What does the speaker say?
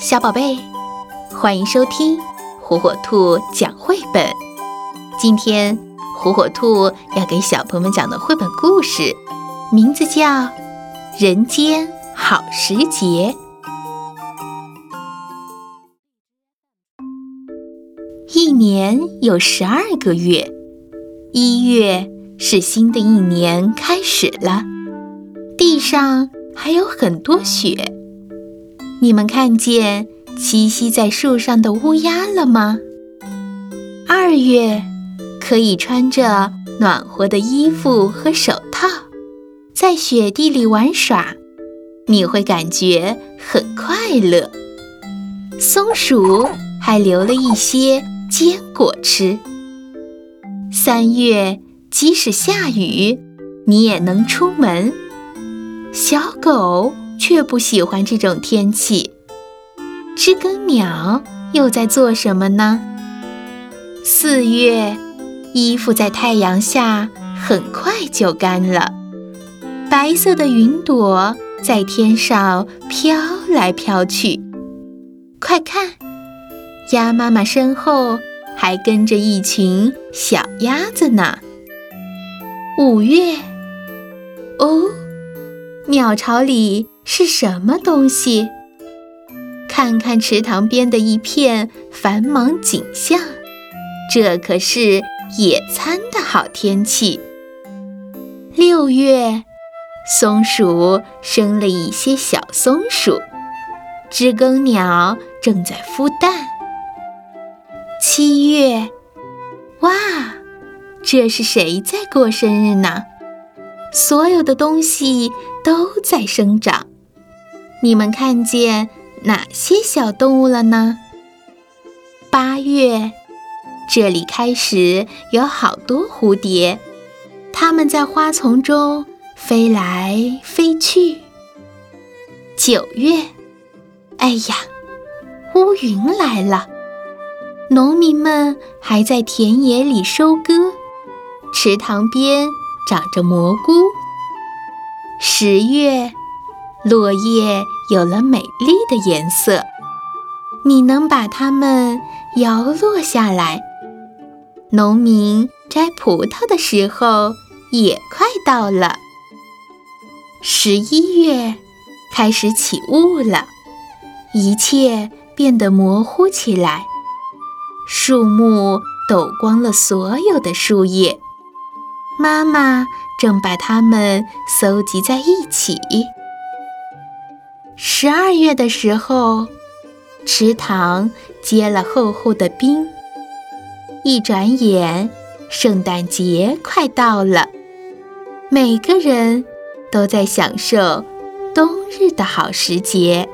小宝贝，欢迎收听火火兔讲绘本。今天火火兔要给小朋友们讲的绘本故事，名字叫《人间好时节》。一年有十二个月，一月是新的一年开始了，地上还有很多雪。你们看见栖息在树上的乌鸦了吗？二月可以穿着暖和的衣服和手套，在雪地里玩耍，你会感觉很快乐。松鼠还留了一些坚果吃。三月即使下雨，你也能出门。小狗。却不喜欢这种天气。知更鸟又在做什么呢？四月，衣服在太阳下很快就干了。白色的云朵在天上飘来飘去。快看，鸭妈妈身后还跟着一群小鸭子呢。五月，哦，鸟巢里。是什么东西？看看池塘边的一片繁忙景象，这可是野餐的好天气。六月，松鼠生了一些小松鼠，知更鸟正在孵蛋。七月，哇，这是谁在过生日呢？所有的东西都在生长。你们看见哪些小动物了呢？八月，这里开始有好多蝴蝶，它们在花丛中飞来飞去。九月，哎呀，乌云来了，农民们还在田野里收割，池塘边长着蘑菇。十月。落叶有了美丽的颜色，你能把它们摇落下来。农民摘葡萄的时候也快到了。十一月开始起雾了，一切变得模糊起来，树木抖光了所有的树叶，妈妈正把它们搜集在一起。十二月的时候，池塘结了厚厚的冰。一转眼，圣诞节快到了，每个人都在享受冬日的好时节。